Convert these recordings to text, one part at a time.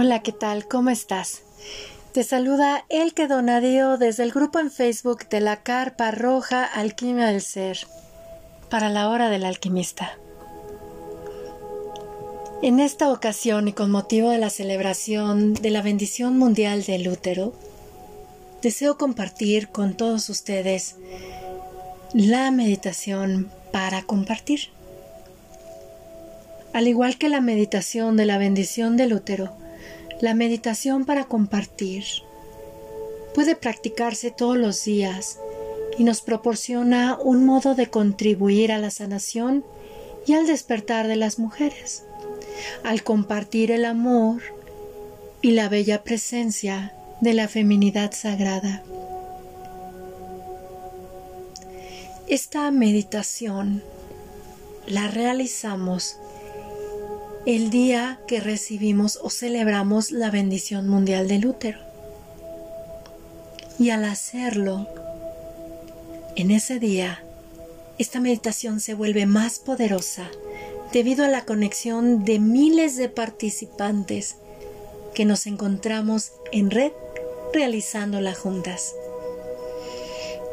Hola, ¿qué tal? ¿Cómo estás? Te saluda Elke Donadío desde el grupo en Facebook de la Carpa Roja Alquimia del Ser para la hora del alquimista. En esta ocasión y con motivo de la celebración de la bendición mundial del útero, deseo compartir con todos ustedes la meditación para compartir. Al igual que la meditación de la bendición del útero, la meditación para compartir puede practicarse todos los días y nos proporciona un modo de contribuir a la sanación y al despertar de las mujeres, al compartir el amor y la bella presencia de la feminidad sagrada. Esta meditación la realizamos el día que recibimos o celebramos la bendición mundial del útero. Y al hacerlo, en ese día, esta meditación se vuelve más poderosa debido a la conexión de miles de participantes que nos encontramos en red realizándola juntas.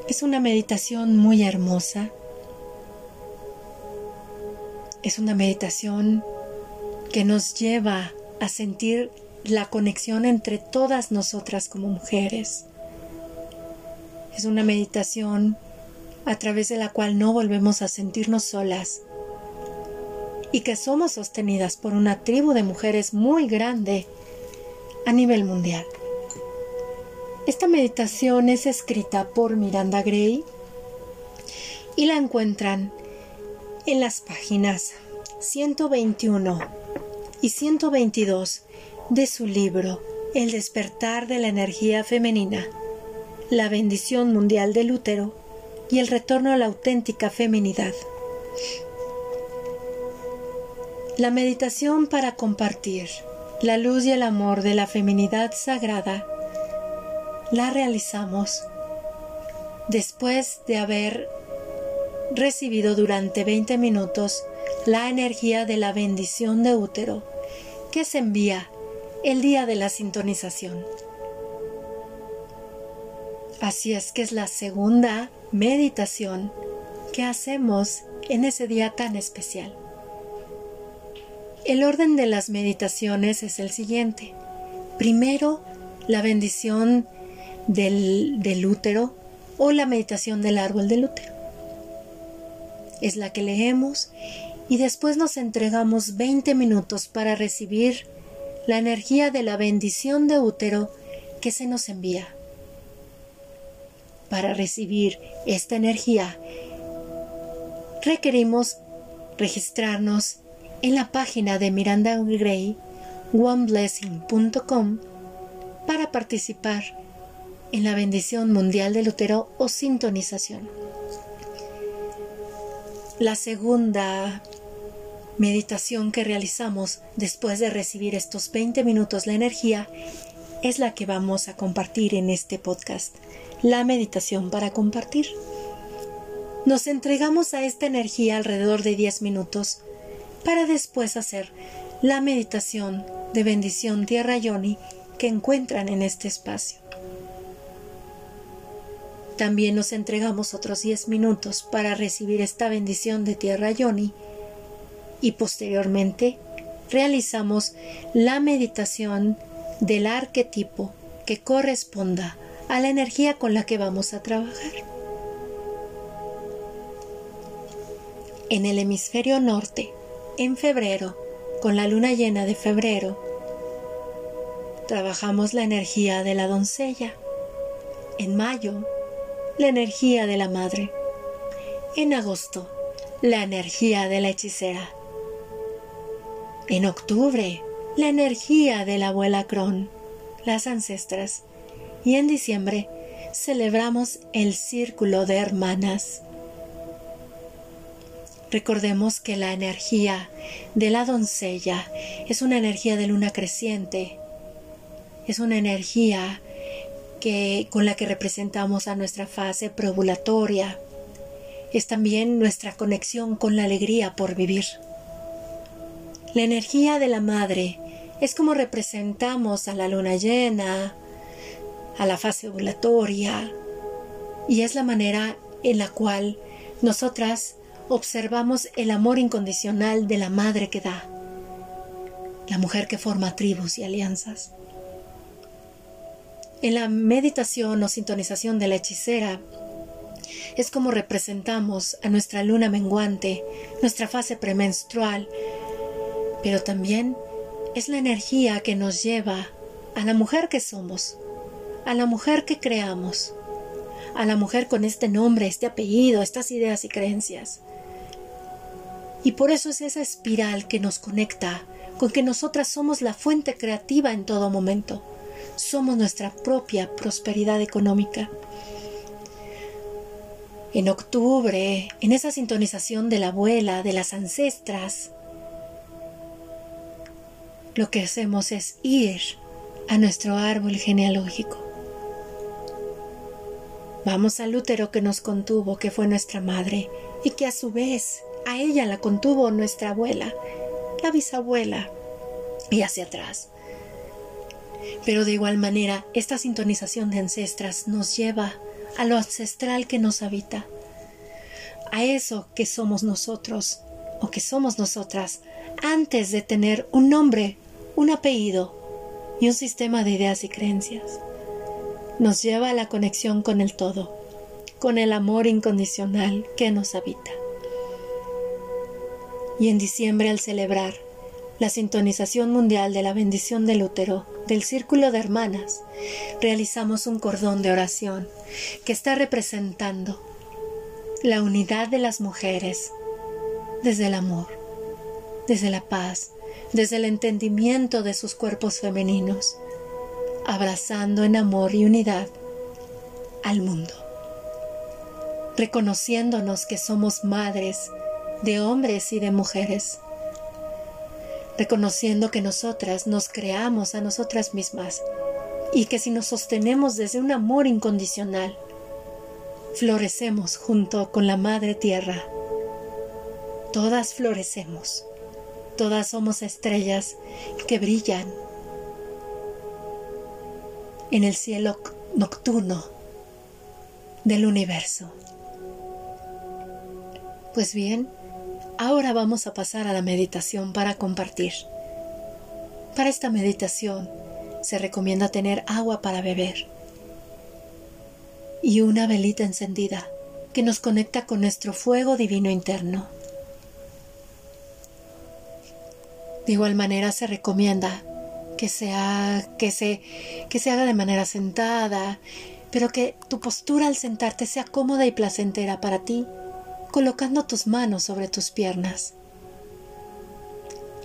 Es una meditación muy hermosa. Es una meditación que nos lleva a sentir la conexión entre todas nosotras como mujeres. Es una meditación a través de la cual no volvemos a sentirnos solas y que somos sostenidas por una tribu de mujeres muy grande a nivel mundial. Esta meditación es escrita por Miranda Gray y la encuentran en las páginas 121 y 122 de su libro El despertar de la energía femenina, la bendición mundial del útero y el retorno a la auténtica feminidad. La meditación para compartir la luz y el amor de la feminidad sagrada la realizamos después de haber recibido durante 20 minutos la energía de la bendición de útero que se envía el día de la sintonización. Así es que es la segunda meditación que hacemos en ese día tan especial. El orden de las meditaciones es el siguiente. Primero, la bendición del, del útero o la meditación del árbol del útero. Es la que leemos y después nos entregamos 20 minutos para recibir la energía de la bendición de útero que se nos envía. Para recibir esta energía requerimos registrarnos en la página de Miranda Gray, oneblessing.com, para participar en la bendición mundial del útero o sintonización. La segunda meditación que realizamos después de recibir estos 20 minutos la energía es la que vamos a compartir en este podcast, la meditación para compartir. Nos entregamos a esta energía alrededor de 10 minutos para después hacer la meditación de bendición tierra yoni que encuentran en este espacio. También nos entregamos otros 10 minutos para recibir esta bendición de tierra yoni y posteriormente realizamos la meditación del arquetipo que corresponda a la energía con la que vamos a trabajar. En el hemisferio norte, en febrero, con la luna llena de febrero, trabajamos la energía de la doncella. En mayo, la energía de la madre. En agosto, la energía de la hechicera. En octubre, la energía de la abuela Cron, las ancestras. Y en diciembre, celebramos el círculo de hermanas. Recordemos que la energía de la doncella es una energía de luna creciente, es una energía que, con la que representamos a nuestra fase probulatoria, es también nuestra conexión con la alegría por vivir. La energía de la madre es como representamos a la luna llena, a la fase ovulatoria, y es la manera en la cual nosotras observamos el amor incondicional de la madre que da, la mujer que forma tribus y alianzas. En la meditación o sintonización de la hechicera, es como representamos a nuestra luna menguante, nuestra fase premenstrual, pero también es la energía que nos lleva a la mujer que somos, a la mujer que creamos, a la mujer con este nombre, este apellido, estas ideas y creencias. Y por eso es esa espiral que nos conecta con que nosotras somos la fuente creativa en todo momento. Somos nuestra propia prosperidad económica. En octubre, en esa sintonización de la abuela, de las ancestras, lo que hacemos es ir a nuestro árbol genealógico. Vamos al útero que nos contuvo, que fue nuestra madre, y que a su vez a ella la contuvo nuestra abuela, la bisabuela, y hacia atrás. Pero de igual manera, esta sintonización de ancestras nos lleva a lo ancestral que nos habita, a eso que somos nosotros o que somos nosotras antes de tener un nombre, un apellido y un sistema de ideas y creencias. Nos lleva a la conexión con el todo, con el amor incondicional que nos habita. Y en diciembre al celebrar la sintonización mundial de la bendición del útero del círculo de hermanas, realizamos un cordón de oración que está representando la unidad de las mujeres desde el amor, desde la paz, desde el entendimiento de sus cuerpos femeninos, abrazando en amor y unidad al mundo, reconociéndonos que somos madres de hombres y de mujeres, reconociendo que nosotras nos creamos a nosotras mismas y que si nos sostenemos desde un amor incondicional, florecemos junto con la Madre Tierra. Todas florecemos, todas somos estrellas que brillan en el cielo nocturno del universo. Pues bien, Ahora vamos a pasar a la meditación para compartir. Para esta meditación se recomienda tener agua para beber y una velita encendida que nos conecta con nuestro fuego divino interno. De igual manera se recomienda que, sea, que, se, que se haga de manera sentada, pero que tu postura al sentarte sea cómoda y placentera para ti colocando tus manos sobre tus piernas.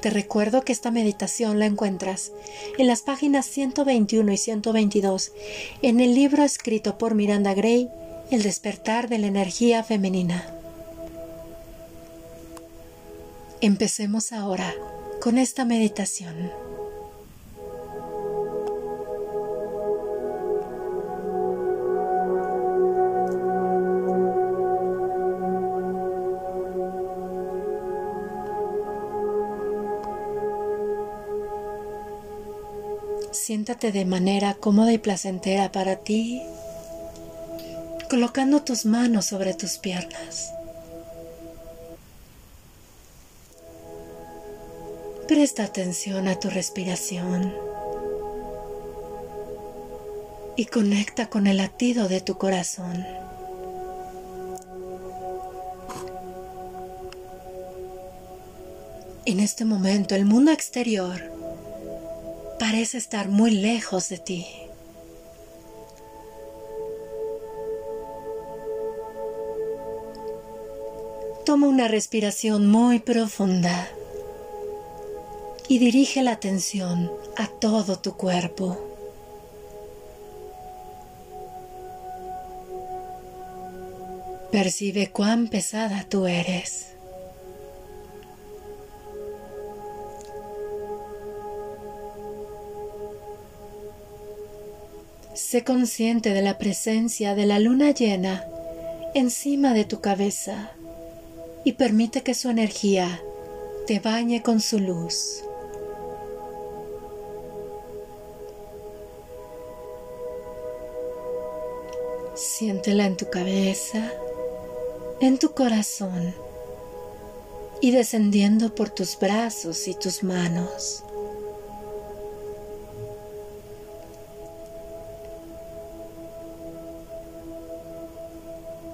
Te recuerdo que esta meditación la encuentras en las páginas 121 y 122 en el libro escrito por Miranda Gray, El despertar de la energía femenina. Empecemos ahora con esta meditación. Siéntate de manera cómoda y placentera para ti, colocando tus manos sobre tus piernas. Presta atención a tu respiración y conecta con el latido de tu corazón. En este momento el mundo exterior parece estar muy lejos de ti. Toma una respiración muy profunda y dirige la atención a todo tu cuerpo. Percibe cuán pesada tú eres. Sé consciente de la presencia de la luna llena encima de tu cabeza y permite que su energía te bañe con su luz. Siéntela en tu cabeza, en tu corazón y descendiendo por tus brazos y tus manos.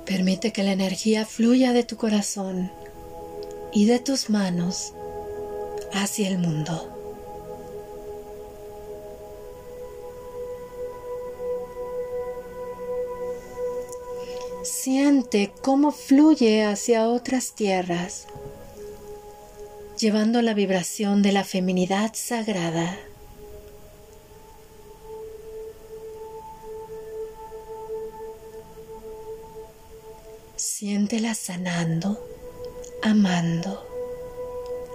Permite que la energía fluya de tu corazón y de tus manos hacia el mundo. Cómo fluye hacia otras tierras, llevando la vibración de la feminidad sagrada. Siéntela sanando, amando,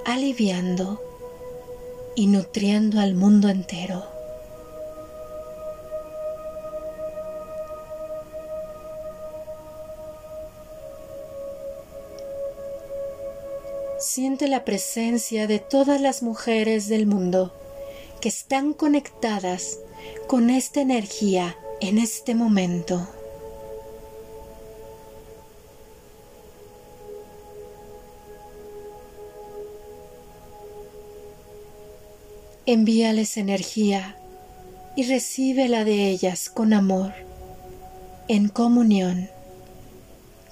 aliviando y nutriendo al mundo entero. Siente la presencia de todas las mujeres del mundo que están conectadas con esta energía en este momento. envíales energía y recíbela de ellas con amor, en comunión,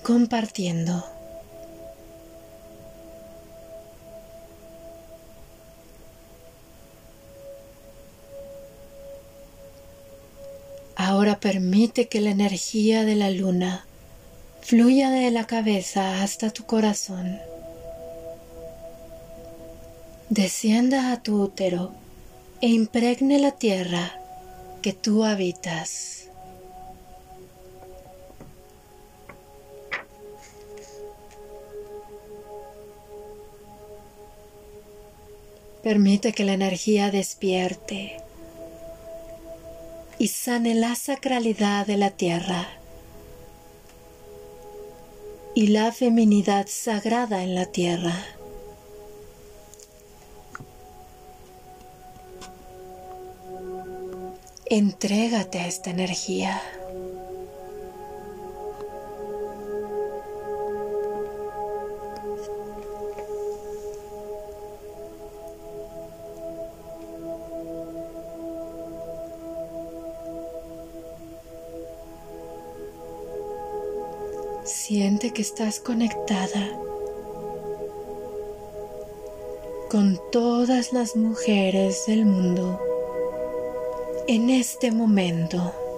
compartiendo. Permite que la energía de la luna fluya de la cabeza hasta tu corazón descienda a tu útero e impregne la tierra que tú habitas. Permite que la energía despierte y sane la sacralidad de la tierra y la feminidad sagrada en la tierra. Entrégate a esta energía. Que estás conectada con todas las mujeres del mundo en este momento.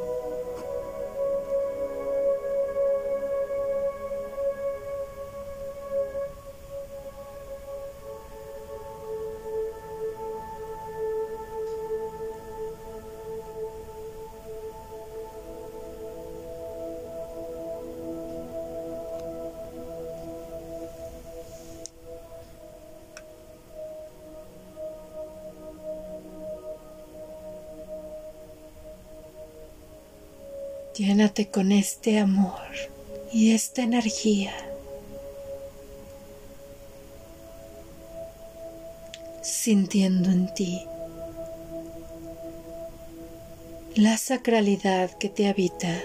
Con este amor y esta energía. Sintiendo en ti la sacralidad que te habita.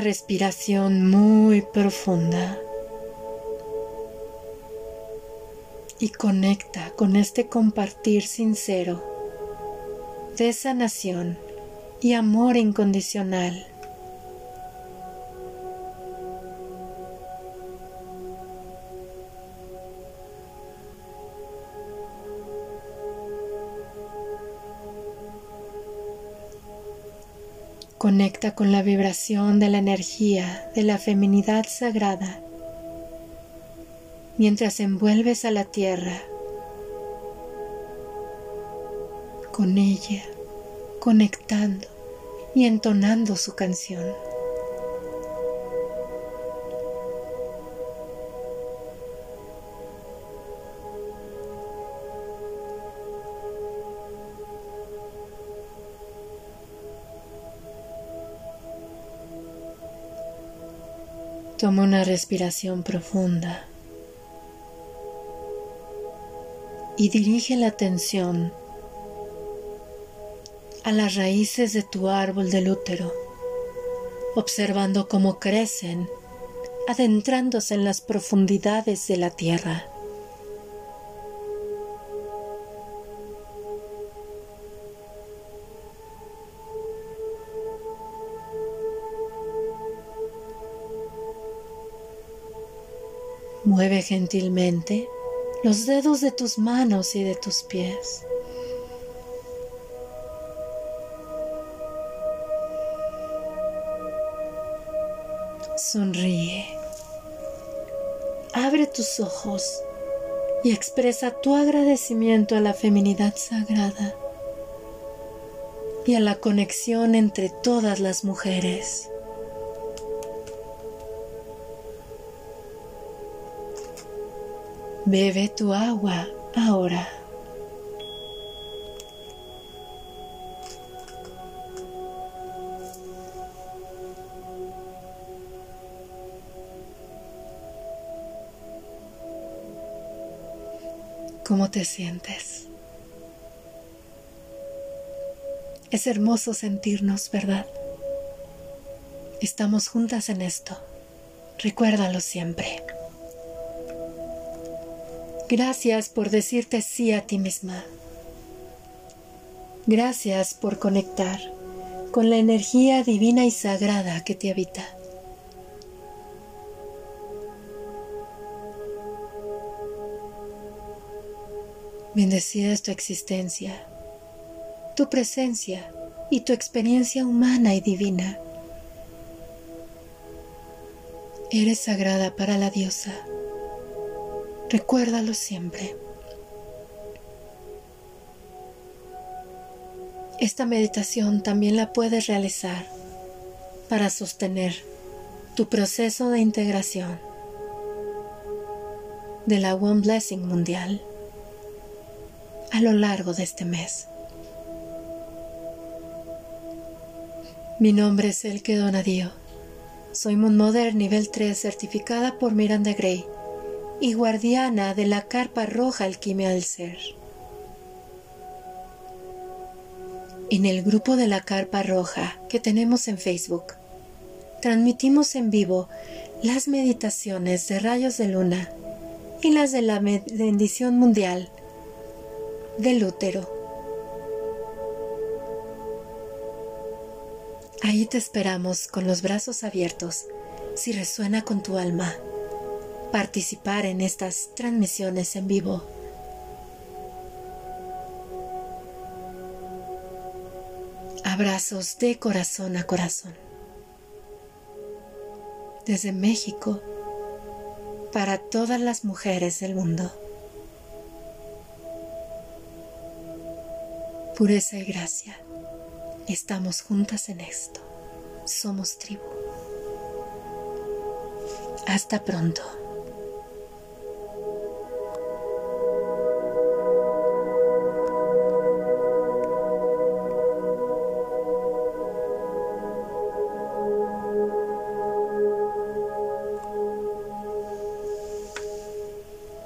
Respiración muy profunda y conecta con este compartir sincero de sanación y amor incondicional. Conecta con la vibración de la energía de la feminidad sagrada mientras envuelves a la tierra con ella, conectando y entonando su canción. Toma una respiración profunda y dirige la atención a las raíces de tu árbol del útero, observando cómo crecen, adentrándose en las profundidades de la tierra. Mueve gentilmente los dedos de tus manos y de tus pies. Sonríe. Abre tus ojos y expresa tu agradecimiento a la feminidad sagrada y a la conexión entre todas las mujeres. Bebe tu agua ahora. ¿Cómo te sientes? Es hermoso sentirnos, ¿verdad? Estamos juntas en esto. Recuérdalo siempre. Gracias por decirte sí a ti misma. Gracias por conectar con la energía divina y sagrada que te habita. Bendecida es tu existencia, tu presencia y tu experiencia humana y divina. Eres sagrada para la diosa. Recuérdalo siempre. Esta meditación también la puedes realizar para sostener tu proceso de integración de la One Blessing Mundial a lo largo de este mes. Mi nombre es Elke Donadío. Soy Moon Mother nivel 3 certificada por Miranda Gray y guardiana de la carpa roja alquimia del ser. En el grupo de la carpa roja que tenemos en Facebook, transmitimos en vivo las meditaciones de rayos de luna y las de la bendición mundial del útero. Ahí te esperamos con los brazos abiertos si resuena con tu alma participar en estas transmisiones en vivo. Abrazos de corazón a corazón. Desde México, para todas las mujeres del mundo. Pureza y gracia. Estamos juntas en esto. Somos tribu. Hasta pronto.